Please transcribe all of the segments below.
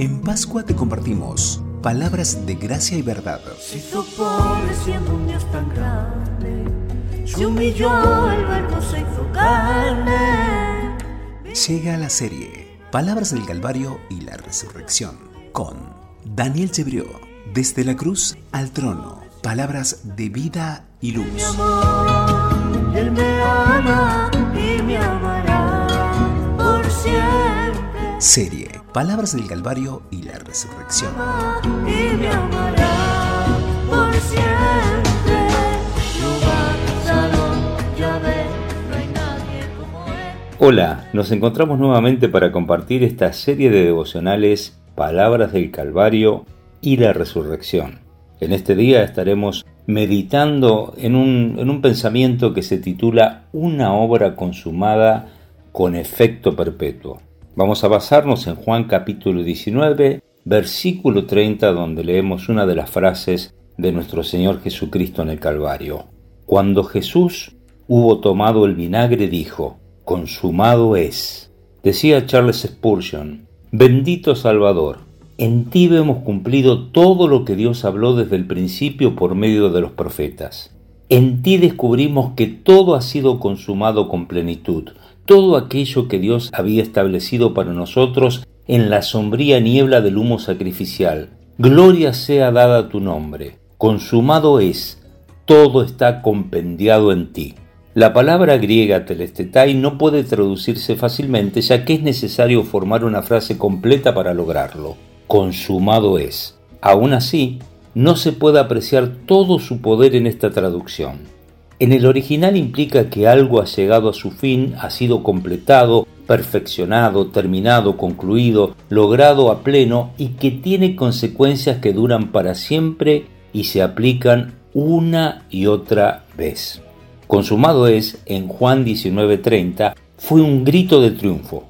En Pascua te compartimos palabras de gracia y verdad. Se hizo pobre siendo un Dios tan grande, se humilló, el verbo se hizo carne. Llega la serie Palabras del Calvario y la Resurrección con Daniel Chebrió. Desde la cruz al trono, palabras de vida y luz. Mi amor, Él me ama y me amará por siempre. Serie Palabras del Calvario y la Resurrección. Hola, nos encontramos nuevamente para compartir esta serie de devocionales Palabras del Calvario y la Resurrección. En este día estaremos meditando en un pensamiento que se titula Una obra consumada con efecto perpetuo. Vamos a basarnos en Juan capítulo 19, versículo 30, donde leemos una de las frases de nuestro Señor Jesucristo en el Calvario. Cuando Jesús hubo tomado el vinagre, dijo, consumado es. Decía Charles Spurgeon, bendito Salvador, en ti hemos cumplido todo lo que Dios habló desde el principio por medio de los profetas. En ti descubrimos que todo ha sido consumado con plenitud, todo aquello que Dios había establecido para nosotros en la sombría niebla del humo sacrificial. Gloria sea dada a tu nombre. Consumado es, todo está compendiado en ti. La palabra griega telestetai no puede traducirse fácilmente ya que es necesario formar una frase completa para lograrlo. Consumado es. Aún así, no se puede apreciar todo su poder en esta traducción. En el original implica que algo ha llegado a su fin, ha sido completado, perfeccionado, terminado, concluido, logrado a pleno y que tiene consecuencias que duran para siempre y se aplican una y otra vez. Consumado es, en Juan 19:30, fue un grito de triunfo.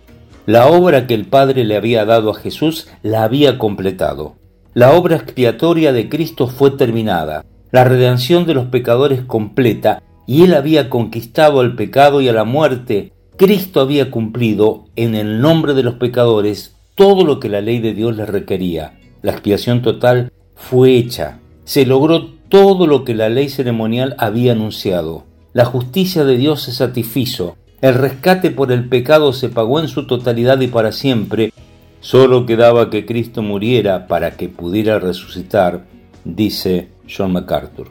La obra que el Padre le había dado a Jesús la había completado. La obra expiatoria de Cristo fue terminada la redención de los pecadores completa, y él había conquistado al pecado y a la muerte. Cristo había cumplido en el nombre de los pecadores todo lo que la ley de Dios les requería. La expiación total fue hecha. Se logró todo lo que la ley ceremonial había anunciado. La justicia de Dios se satisfizo. El rescate por el pecado se pagó en su totalidad y para siempre. Solo quedaba que Cristo muriera para que pudiera resucitar, dice John MacArthur.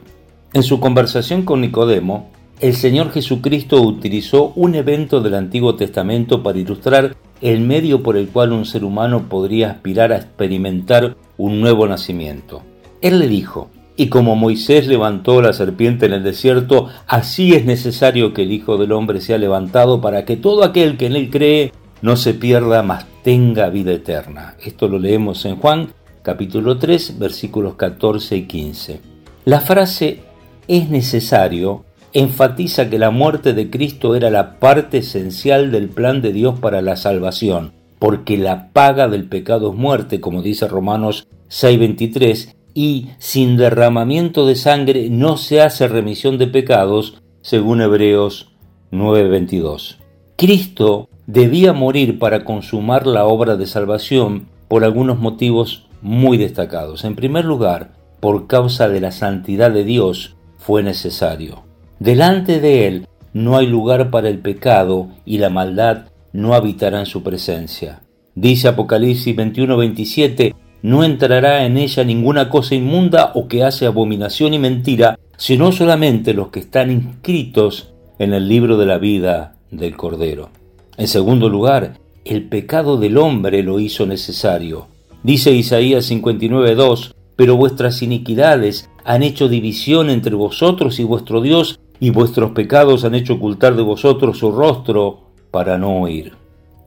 En su conversación con Nicodemo, el Señor Jesucristo utilizó un evento del Antiguo Testamento para ilustrar el medio por el cual un ser humano podría aspirar a experimentar un nuevo nacimiento. Él le dijo, y como Moisés levantó la serpiente en el desierto, así es necesario que el Hijo del Hombre sea levantado para que todo aquel que en él cree no se pierda, mas tenga vida eterna. Esto lo leemos en Juan capítulo 3 versículos 14 y 15. La frase es necesario enfatiza que la muerte de Cristo era la parte esencial del plan de Dios para la salvación, porque la paga del pecado es muerte, como dice Romanos 6:23, y sin derramamiento de sangre no se hace remisión de pecados, según Hebreos 9:22. Cristo debía morir para consumar la obra de salvación por algunos motivos muy destacados. En primer lugar, por causa de la santidad de Dios fue necesario. Delante de Él no hay lugar para el pecado y la maldad no habitará en su presencia. Dice Apocalipsis 21-27, no entrará en ella ninguna cosa inmunda o que hace abominación y mentira, sino solamente los que están inscritos en el libro de la vida del Cordero. En segundo lugar, el pecado del hombre lo hizo necesario. Dice Isaías 59.2, pero vuestras iniquidades han hecho división entre vosotros y vuestro Dios, y vuestros pecados han hecho ocultar de vosotros su rostro para no oír.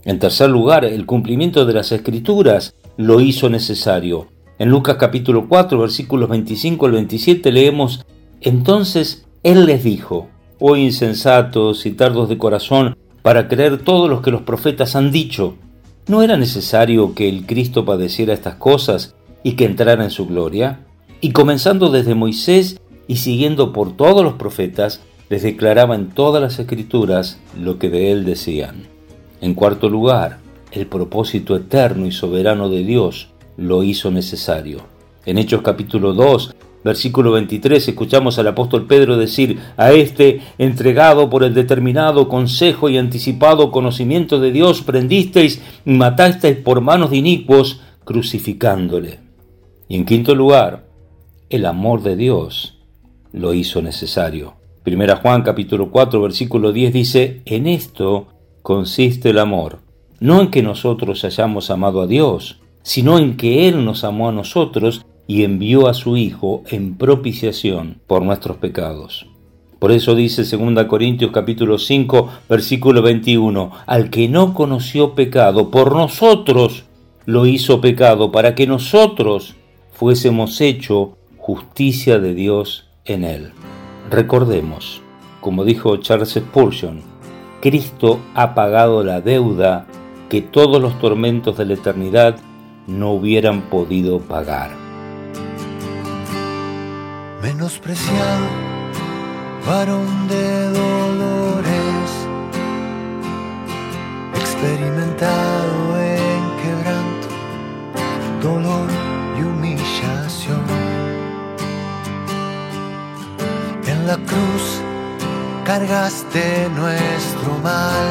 En tercer lugar, el cumplimiento de las escrituras lo hizo necesario. En Lucas capítulo 4, versículos 25 al 27 leemos, Entonces Él les dijo, Oh insensatos y tardos de corazón, para creer todo lo que los profetas han dicho. ¿No era necesario que el Cristo padeciera estas cosas y que entrara en su gloria? Y comenzando desde Moisés y siguiendo por todos los profetas, les declaraba en todas las escrituras lo que de él decían. En cuarto lugar, el propósito eterno y soberano de Dios lo hizo necesario. En Hechos capítulo 2, versículo 23, escuchamos al apóstol Pedro decir, a este, entregado por el determinado consejo y anticipado conocimiento de Dios, prendisteis y matasteis por manos de inicuos, crucificándole. Y en quinto lugar, el amor de Dios lo hizo necesario. Primera Juan capítulo 4 versículo 10 dice, en esto consiste el amor, no en que nosotros hayamos amado a Dios, sino en que Él nos amó a nosotros y envió a su Hijo en propiciación por nuestros pecados. Por eso dice 2 Corintios capítulo 5 versículo 21, al que no conoció pecado, por nosotros lo hizo pecado, para que nosotros fuésemos hecho justicia de Dios en él. Recordemos, como dijo Charles Spurgeon, Cristo ha pagado la deuda que todos los tormentos de la eternidad no hubieran podido pagar. Menospreciado, varón de dolores, experimentado en quebranto, dolor En la cruz cargaste nuestro mal,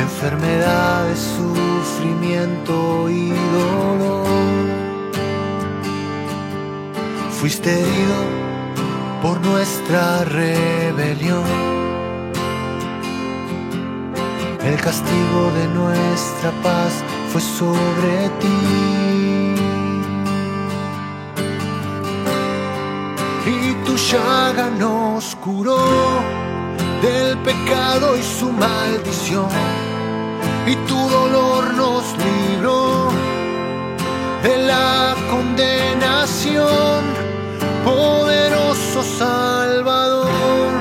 enfermedades, sufrimiento y dolor. Fuiste herido por nuestra rebelión. El castigo de nuestra paz fue sobre ti. llaga nos curó del pecado y su maldición, y tu dolor nos libró de la poderoso Salvador,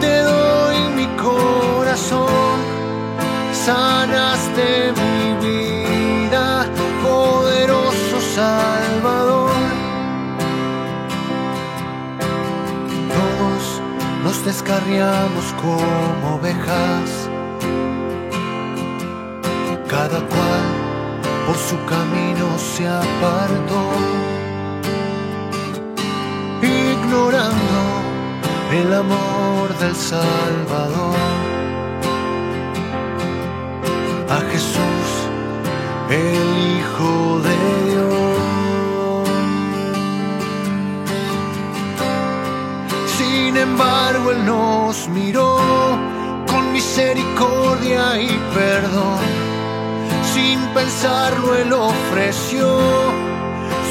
te doy mi corazón, sanaste mi vida, poderoso Salvador. descarriamos como ovejas, cada cual por su camino se apartó, el amor del Salvador. A Jesús, el Hijo de Dios. Sin embargo, Él nos miró con misericordia y perdón. Sin pensarlo, Él ofreció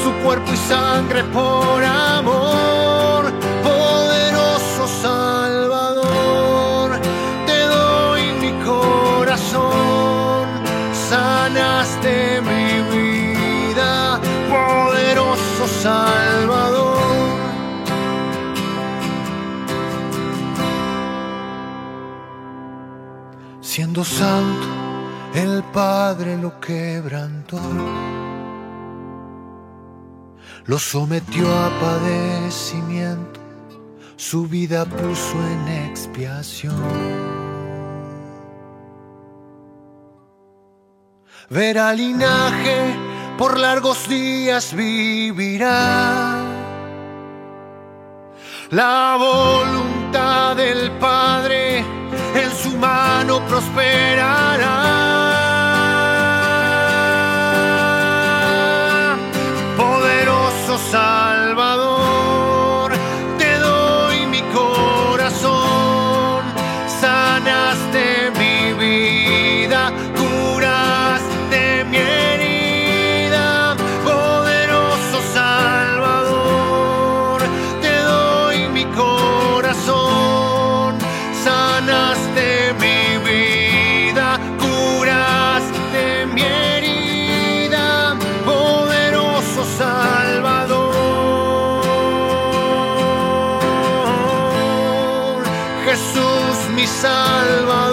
su cuerpo y sangre por amor. Santo, el Padre lo quebrantó, lo sometió a padecimiento, su vida puso en expiación. Verá linaje, por largos días vivirá. La voluntad del Padre prosperará. Poderoso Salvador, te doy mi corazón, sanaste mi vida, curaste mi herida. Poderoso Salvador, te doy mi corazón, sanaste Jesús